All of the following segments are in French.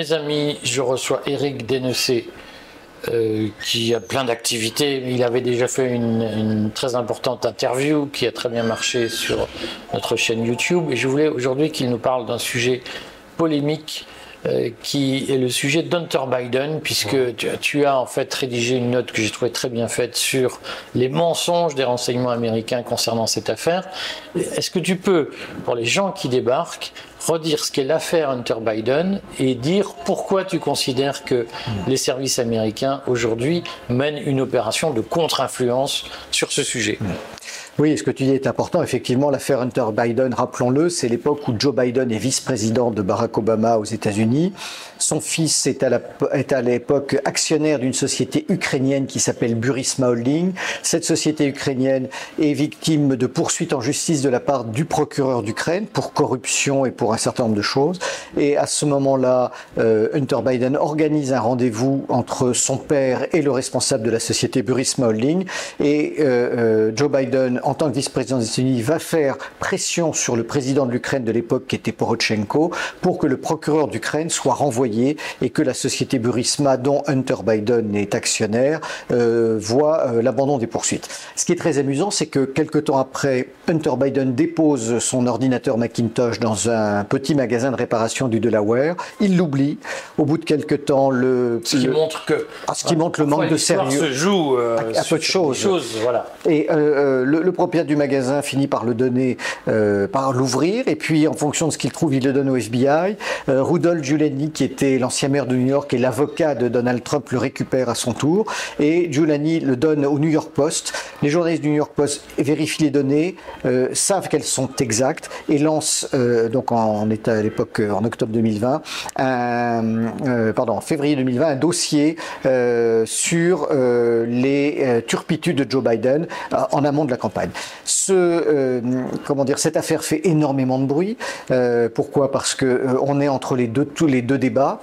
mes amis, je reçois Eric Denessé, euh, qui a plein d'activités. Il avait déjà fait une, très importante interview qui a très bien marché sur notre chaîne YouTube. Et je voulais aujourd'hui qu'il nous parle d'un sujet polémique euh, qui est le sujet d'Hunter Biden, puisque tu, as en fait rédigé une note que j'ai trouvée très bien faite sur les mensonges des renseignements américains concernant cette affaire. Est-ce que tu peux, pour les gens qui débarquent, redire ce qu'est l'affaire Hunter Biden et dire pourquoi tu considères que les services américains aujourd'hui mènent une opération de contre-influence sur ce sujet? Oui, ce que tu dis est important. Effectivement, l'affaire Hunter Biden, rappelons-le, c'est l'époque où Joe Biden est vice-président de Barack Obama aux États-Unis. Son fils est à l'époque actionnaire d'une société ukrainienne qui s'appelle Burisma Holding. Cette société ukrainienne est victime de poursuites en justice de la part du procureur d'Ukraine pour corruption et pour un certain nombre de choses. Et à ce moment-là, euh, Hunter Biden organise un rendez-vous entre son père et le responsable de la société Burisma Holding. Et euh, euh, Joe Biden, en tant que vice-président des États-Unis, va faire pression sur le président de l'Ukraine de l'époque, qui était Poroshenko, pour que le procureur d'Ukraine soit renvoyé et que la société Burisma, dont Hunter Biden est actionnaire, euh, voit euh, l'abandon des poursuites. Ce qui est très amusant, c'est que quelques temps après, Hunter Biden dépose son ordinateur Macintosh dans un petit magasin de réparation du Delaware. Il l'oublie. Au bout de quelques temps, le ce qui montre que ah, ce qui montre le manque de sérieux se joue euh, à, peu de choses. voilà. Et le le propriétaire du magasin finit par le donner, euh, par l'ouvrir, et puis en fonction de ce qu'il trouve, il le donne au FBI. Euh, Rudolph Giuliani, qui était l'ancien maire de New York et l'avocat de Donald Trump, le récupère à son tour, et Giuliani le donne au New York Post. Les journalistes du New York Post vérifient les données, euh, savent qu'elles sont exactes, et lancent, donc en, état à l'époque, en octobre 2020, un, pardon, en février 2020, un dossier sur les turpitudes de Joe Biden en amont de la campagne. Ce, euh, comment dire, cette affaire fait énormément de bruit. Euh, pourquoi? Parce que euh, on est entre les deux, tous les deux débats.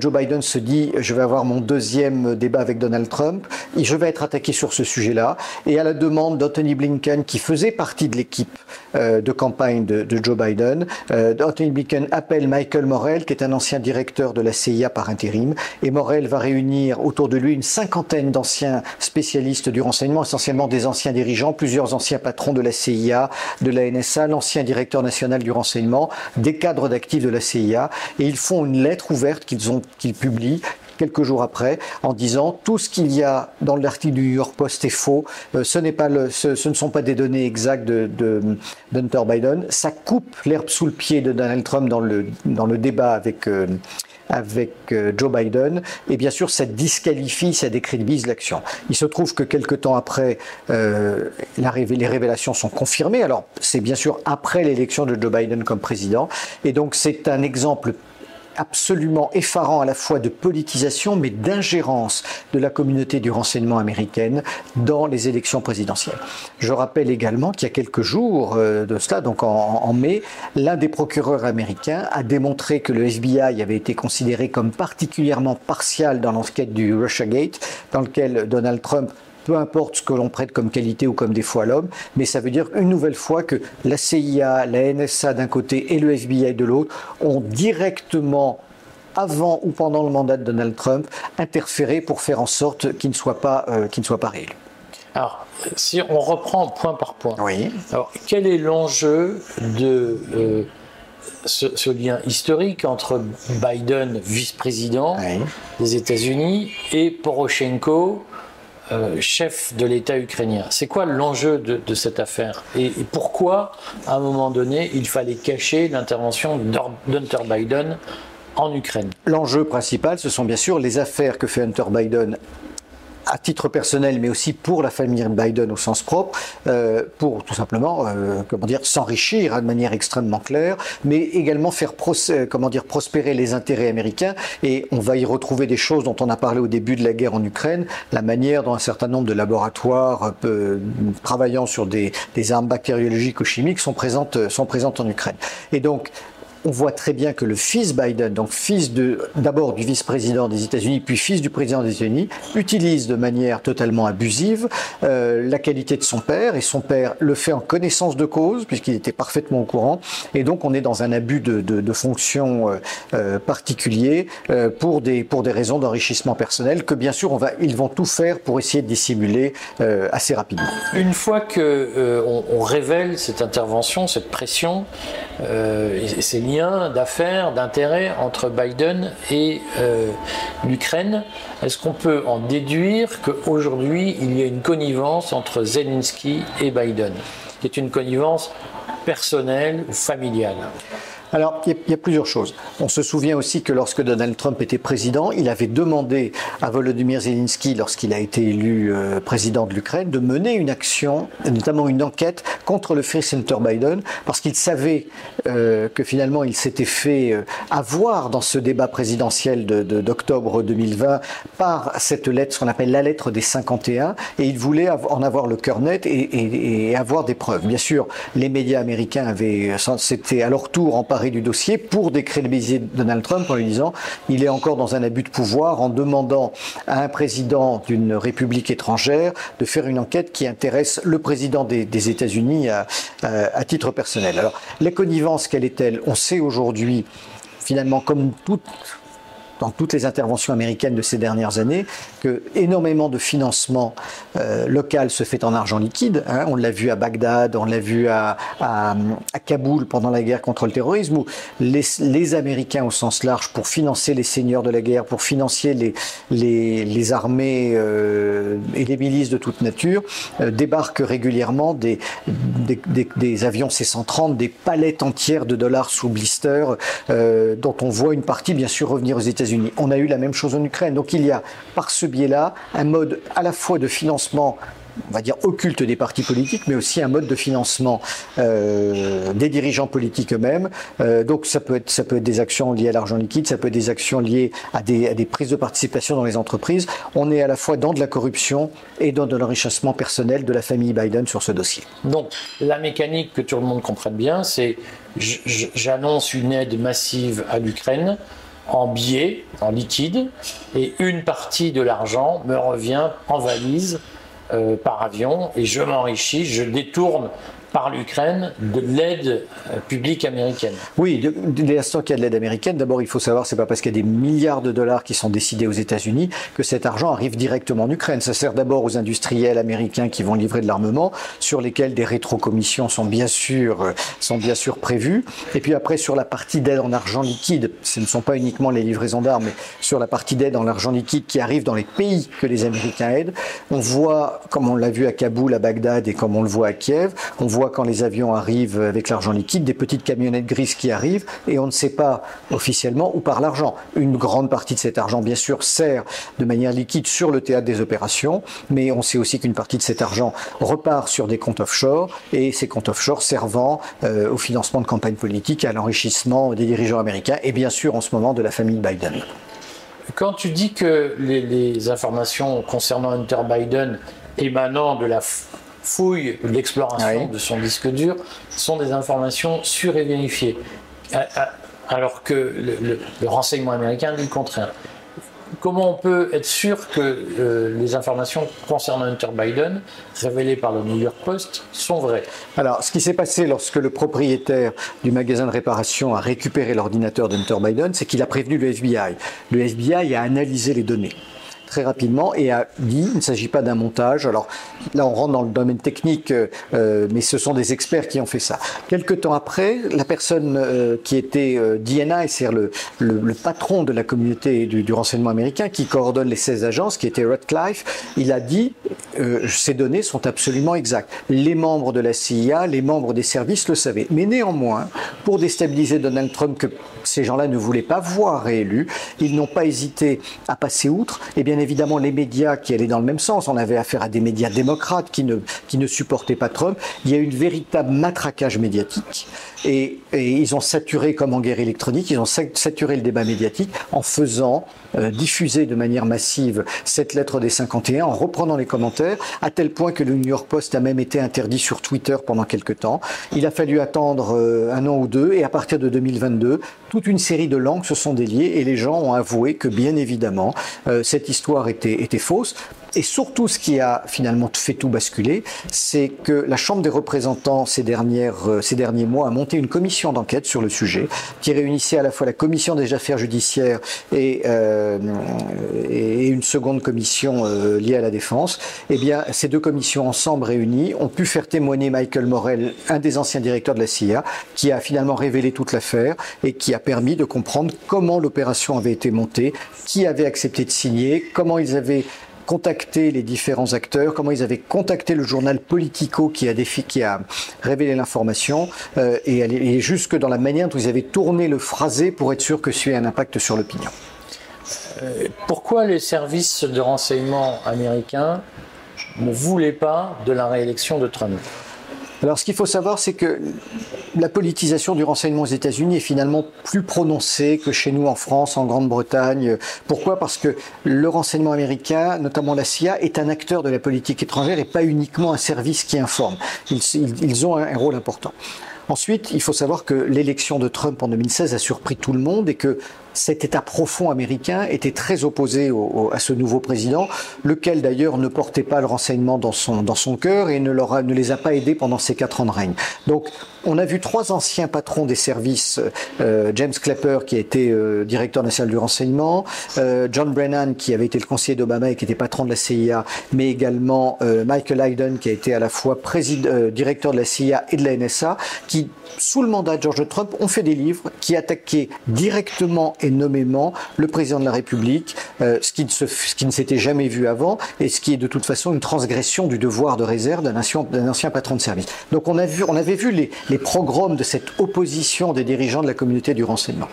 Joe Biden se dit, je vais avoir mon deuxième débat avec Donald Trump, je vais être attaqué sur ce sujet-là. Et à la demande d'Anthony Blinken, qui faisait partie de l'équipe de campagne de, Joe Biden, Anthony Blinken appelle Michael Morel, qui est un ancien directeur de la CIA par intérim, et Morel va réunir autour de lui une cinquantaine d'anciens spécialistes du renseignement, essentiellement des anciens dirigeants, plusieurs ancien patron de la CIA, de la NSA, l'ancien directeur national du renseignement, des cadres d'actifs de la CIA, et ils font une lettre ouverte qu'ils ont, qu'ils publient quelques jours après, en disant tout ce qu'il y a dans l'article du New York Post est faux. Euh, ce, n'est pas le, ce, ne sont pas des données exactes de, de, d'Hunter Biden. Ça coupe l'herbe sous le pied de Donald Trump dans le, dans le débat avec, euh, avec euh, Joe Biden, et bien sûr, ça disqualifie, ça décrédibilise l'action. Il se trouve que quelques temps après, euh, les révélations sont confirmées. Alors, c'est bien sûr après l'élection de Joe Biden comme président, et donc c'est un exemple absolument effarant à la fois de politisation mais d'ingérence de la communauté du renseignement américaine dans les élections présidentielles. Je rappelle également qu'il y a quelques jours euh, de cela, donc en, mai, l'un des procureurs américains a démontré que le FBI avait été considéré comme particulièrement partial dans l'enquête du Russiagate, dans lequel Donald Trump peu importe ce que l'on prête comme qualité ou comme défaut à l'homme, mais ça veut dire une nouvelle fois que la CIA, la NSA d'un côté et le FBI de l'autre ont directement avant ou pendant le mandat de Donald Trump, interféré pour faire en sorte qu'il ne soit pas, euh, qu'il ne soit pas réélu. Alors, si on reprend point par point, oui. alors, quel est l'enjeu de euh, ce, lien historique entre Biden, vice-président des États-Unis, et Poroshenko, euh, chef de l'État ukrainien. C'est quoi l'enjeu de, cette affaire et, pourquoi, à un moment donné, il fallait cacher l'intervention d'Hunter Biden en Ukraine? L'enjeu principal, ce sont bien sûr les affaires que fait Hunter Biden à titre personnel, mais aussi pour la famille Biden au sens propre, euh, pour tout simplement, euh, comment dire, s'enrichir hein, de manière extrêmement claire, mais également faire euh, comment dire, prospérer les intérêts américains. Et on va y retrouver des choses dont on a parlé au début de la guerre en Ukraine, la manière dont un certain nombre de laboratoires travaillant sur des, des armes bactériologiques ou chimiques sont présentes, sont présentes en Ukraine. Et donc, on voit très bien que le fils Biden, donc fils d'abord du vice-président des États-Unis, puis fils du président des États-Unis, utilise de manière totalement abusive euh, la qualité de son père, et son père le fait en connaissance de cause, puisqu'il était parfaitement au courant, et donc on est dans un abus de, fonction euh, euh, particulier pour, des, raisons d'enrichissement personnel, que bien sûr ils vont tout faire pour essayer de dissimuler assez rapidement. Une fois que on, on, révèle cette intervention, cette pression, et ces liens d'affaires, d'intérêts entre Biden et euh, l'Ukraine. Est-ce qu'on peut en déduire qu'aujourd'hui, il y a une connivence entre Zelensky et Biden, qui est une connivence personnelle ou familiale? Alors, il y, a plusieurs choses. On se souvient aussi que lorsque Donald Trump était président, il avait demandé à Volodymyr Zelensky, lorsqu'il a été élu euh, président de l'Ukraine, de mener une action, notamment une enquête contre le Free Center Biden, parce qu'il savait euh, que finalement il s'était fait euh, avoir dans ce débat présidentiel d'octobre de, 2020 par cette lettre, ce qu'on appelle la lettre des 51, et il voulait en avoir le cœur net et, avoir des preuves. Bien sûr, les médias américains avaient, c'était à leur tour du dossier pour décrédibiliser Donald Trump en lui disant il est encore dans un abus de pouvoir en demandant à un président d'une république étrangère de faire une enquête qui intéresse le président des, États-Unis à, à, titre personnel. Alors, la connivence, quelle est-elle? On sait aujourd'hui, finalement, comme toute dans toutes les interventions américaines de ces dernières années que énormément de financement euh, local se fait en argent liquide. Hein. On l'a vu à Bagdad, on l'a vu à, à, à, Kaboul pendant la guerre contre le terrorisme, où les, les, Américains au sens large, pour financer les seigneurs de la guerre, pour financer les, les, les armées euh, et les milices de toute nature, euh, débarquent régulièrement des, des, des, des avions C-130, des palettes entières de dollars sous blister, euh, dont on voit une partie bien sûr revenir aux États-Unis on a eu la même chose en Ukraine. Donc il y a par ce biais-là un mode à la fois de financement on va dire occulte des partis politiques, mais aussi un mode de financement euh, des dirigeants politiques eux-mêmes. Euh, donc ça peut être ça peut être des actions liées à l'argent liquide, ça peut être des actions liées à des, prises de participation dans les entreprises. On est à la fois dans de la corruption et dans de l'enrichissement personnel de la famille Biden sur ce dossier. Donc la mécanique que tout le monde comprenne bien, c'est j'annonce une aide massive à l'Ukraine en billets, en liquide, et une partie de l'argent me revient en valise euh, par avion, et je m'enrichis, je détourne par l'Ukraine de l'aide euh, publique américaine. Oui, dès l'instant qu'il y a de l'aide américaine, d'abord il faut savoir, c'est pas parce qu'il y a des milliards de dollars qui sont décidés aux États-Unis que cet argent arrive directement en Ukraine. Ça sert d'abord aux industriels américains qui vont livrer de l'armement, sur lesquels des rétrocommissions sont bien sûr euh, sont bien sûr prévues. Et puis après sur la partie d'aide en argent liquide, ce ne sont pas uniquement les livraisons d'armes, mais sur la partie d'aide en argent liquide qui arrive dans les pays que les Américains aident, on voit, comme on l'a vu à Kaboul, à Bagdad et comme on le voit à Kiev, on voit quand les avions arrivent avec l'argent liquide, des petites camionnettes grises qui arrivent et on ne sait pas officiellement où part l'argent. Une grande partie de cet argent, bien sûr, sert de manière liquide sur le théâtre des opérations, mais on sait aussi qu'une partie de cet argent repart sur des comptes offshore et ces comptes offshore servant euh, au financement de campagnes politiques, à l'enrichissement des dirigeants américains et bien sûr en ce moment de la famille Biden. Quand tu dis que les, les informations concernant Hunter Biden émanant de la fouille l'exploration de son disque dur sont des informations sûres et vérifiées. Alors que le, renseignement américain dit le contraire. Comment on peut être sûr que euh, les informations concernant Hunter Biden, révélées par le New York Post, sont vraies? Alors, ce qui s'est passé lorsque le propriétaire du magasin de réparation a récupéré l'ordinateur d'Hunter Biden, c'est qu'il a prévenu le FBI. Le FBI a analysé les données très rapidement et a dit il ne s'agit pas d'un montage. Alors là, on rentre dans le domaine technique, euh, mais ce sont des experts qui ont fait ça. Quelque temps après, la personne euh, qui était euh, DNI, c'est-à-dire le, le, patron de la communauté du, renseignement américain, qui coordonne les 16 agences, qui était Radcliffe, il a dit ces données sont absolument exactes. Les membres de la CIA, les membres des services le savaient. Mais néanmoins, pour déstabiliser Donald Trump, que ces gens-là ne voulaient pas voir réélu, ils n'ont pas hésité à passer outre. Et bien bien évidemment les médias qui allaient dans le même sens. On avait affaire à des médias démocrates qui ne, qui ne supportaient pas Trump. Il y a eu une véritable matraquage médiatique. Et, ils ont saturé, comme en guerre électronique, ils ont saturé le débat médiatique en faisant euh, diffuser de manière massive cette lettre des 51, en reprenant les commentaires, à tel point que le New York Post a même été interdit sur Twitter pendant quelques temps. Il a fallu attendre euh, un an ou deux, et à partir de 2022, toute une série de langues se sont déliées, et les gens ont avoué que, bien évidemment, euh, cette histoire était, était fausse. Et surtout, ce qui a finalement fait tout basculer, c'est que la Chambre des représentants, ces, dernières, euh, ces derniers mois, a monté une commission d'enquête sur le sujet, qui réunissait à la fois la commission des affaires judiciaires et, euh, et une seconde commission euh, liée à la défense. Eh bien, ces deux commissions ensemble réunies ont pu faire témoigner Michael Morel, un des anciens directeurs de la CIA, qui a finalement révélé toute l'affaire et qui a permis de comprendre comment l'opération avait été montée, qui avait accepté de signer, comment ils avaient contacté les différents acteurs, comment ils avaient contacté le journal Politico qui a, révélé l'information, euh, et, jusque dans la manière dont ils avaient tourné le phrasé pour être sûr que ce ait un impact sur l'opinion. Euh, pourquoi les services de renseignement américains ne voulaient pas de la réélection de Trump? Alors, ce qu'il faut savoir, c'est que la politisation du renseignement aux États-Unis est finalement plus prononcée que chez nous en France, en Grande-Bretagne. Pourquoi? Parce que le renseignement américain, notamment la CIA, est un acteur de la politique étrangère et pas uniquement un service qui informe. Ils, ont un rôle important. Ensuite, il faut savoir que l'élection de Trump en 2016 a surpris tout le monde et que cet État profond américain était très opposé à ce nouveau président, lequel d'ailleurs ne portait pas le renseignement dans son, dans son cœur et ne, leur ne les a pas aidés pendant ces quatre ans de règne. Donc on a vu trois anciens patrons des services, euh, James Clapper qui a été euh, directeur national du renseignement, euh, John Brennan qui avait été le conseiller d'Obama et qui était patron de la CIA, mais également Michael Hayden qui a été à la fois président, directeur de la CIA et de la NSA, sous le mandat de George Trump ont fait des livres qui attaquaient directement et nommément le président de la République, ce qui, ne ce qui ne s'était jamais vu avant et ce qui est de toute façon une transgression du devoir de réserve d'un ancien, patron de service. Donc on, a vu, on avait vu les, les les programmes de cette opposition des dirigeants de la communauté du renseignement.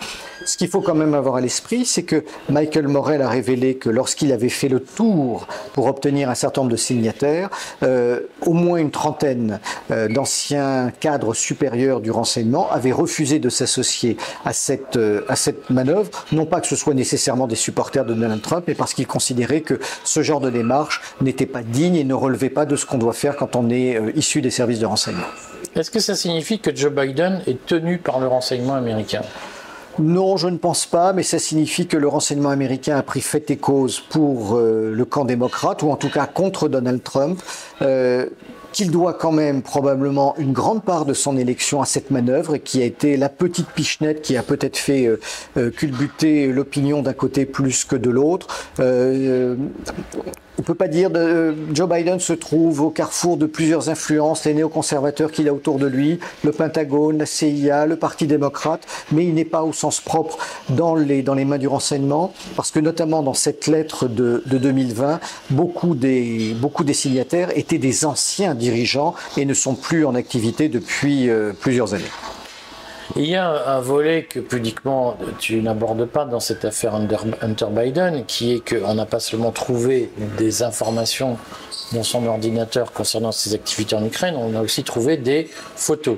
Ce qu'il faut quand même avoir à l'esprit, c'est que Michael Morel a révélé que lorsqu'il avait fait le tour pour obtenir un certain nombre de signataires, euh, au moins une trentaine euh, d'anciens cadres supérieurs du renseignement avaient refusé de s'associer à cette, euh, à cette manœuvre, non pas que ce soit nécessairement des supporters de Donald Trump, mais parce qu'ils considéraient que ce genre de démarche n'était pas digne et ne relevait pas de ce qu'on doit faire quand on est issu des services de renseignement. Est-ce que ça signifie que Joe Biden est tenu par le renseignement américain? Non, je ne pense pas, mais ça signifie que le renseignement américain a pris fait et cause pour euh, le camp démocrate, ou en tout cas contre Donald Trump. Euh, qu'il doit quand même probablement une grande part de son élection à cette manœuvre, qui a été la petite pichenette qui a peut-être fait euh, culbuter l'opinion d'un côté plus que de l'autre. On peut pas dire que euh, Joe Biden se trouve au carrefour de plusieurs influences, les néoconservateurs qu'il a autour de lui, le Pentagone, la CIA, le Parti démocrate, mais il n'est pas au sens propre dans les, dans les mains du renseignement, parce que notamment dans cette lettre de, de 2020, beaucoup des, beaucoup des signataires étaient des anciens dirigeants et ne sont plus en activité depuis euh, plusieurs années. Il y a un volet que pudiquement tu n'abordes pas dans cette affaire Hunter Biden, qui est qu'on n'a pas seulement trouvé des informations dans son ordinateur concernant ses activités en Ukraine, on a aussi trouvé des photos.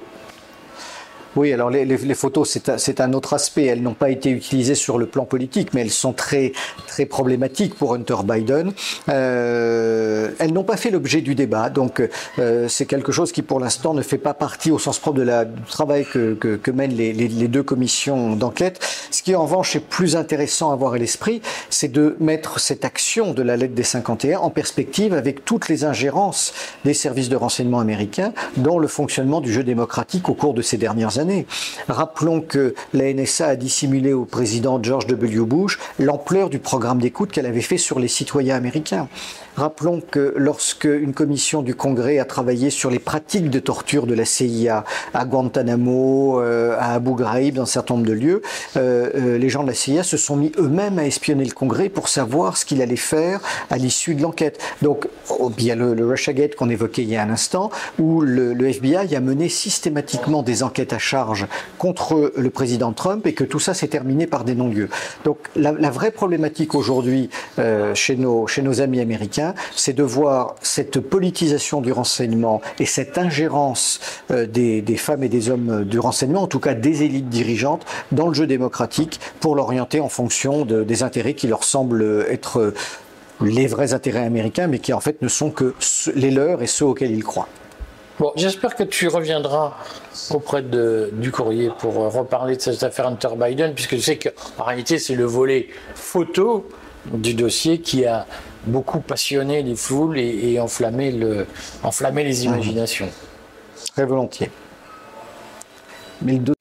Oui, alors les, les, les photos, c'est un, autre aspect. Elles n'ont pas été utilisées sur le plan politique, mais elles sont très, très problématiques pour Hunter Biden. Euh, elles n'ont pas fait l'objet du débat, donc euh, c'est quelque chose qui, pour l'instant, ne fait pas partie au sens propre de la, du travail que, que, que mènent les, les, deux commissions d'enquête. Ce qui, en revanche, est plus intéressant à avoir à l'esprit, c'est de mettre cette action de la lettre des 51 en perspective avec toutes les ingérences des services de renseignement américains dans le fonctionnement du jeu démocratique au cours de ces dernières années. Rappelons que la NSA a dissimulé au président George W. Bush l'ampleur du programme d'écoute qu'elle avait fait sur les citoyens américains. Rappelons que lorsque une commission du Congrès a travaillé sur les pratiques de torture de la CIA à Guantanamo, euh, à Abu Ghraib, dans un certain nombre de lieux, euh, euh, les gens de la CIA se sont mis eux-mêmes à espionner le Congrès pour savoir ce qu'il allait faire à l'issue de l'enquête. Donc, oh, il y a le, qu'on évoquait il y a un instant, où le, le, FBI a mené systématiquement des enquêtes à charge contre le président Trump et que tout ça s'est terminé par des non-lieux. Donc la, vraie problématique aujourd'hui euh, chez, nos, amis américains, c'est de voir cette politisation du renseignement et cette ingérence euh, des, femmes et des hommes du renseignement, en tout cas des élites dirigeantes, dans le jeu démocratique pour l'orienter en fonction de, des intérêts qui leur semblent être les vrais intérêts américains, mais qui en fait ne sont que les leurs et ceux auxquels ils croient. Bon, j'espère que tu reviendras auprès de, du courrier pour reparler de cette affaire Hunter Biden, puisque tu sais qu'en réalité, c'est le volet photo du dossier qui a beaucoup passionné les foules et, enflammé, le, enflammé les imaginations. Très volontiers. Mais le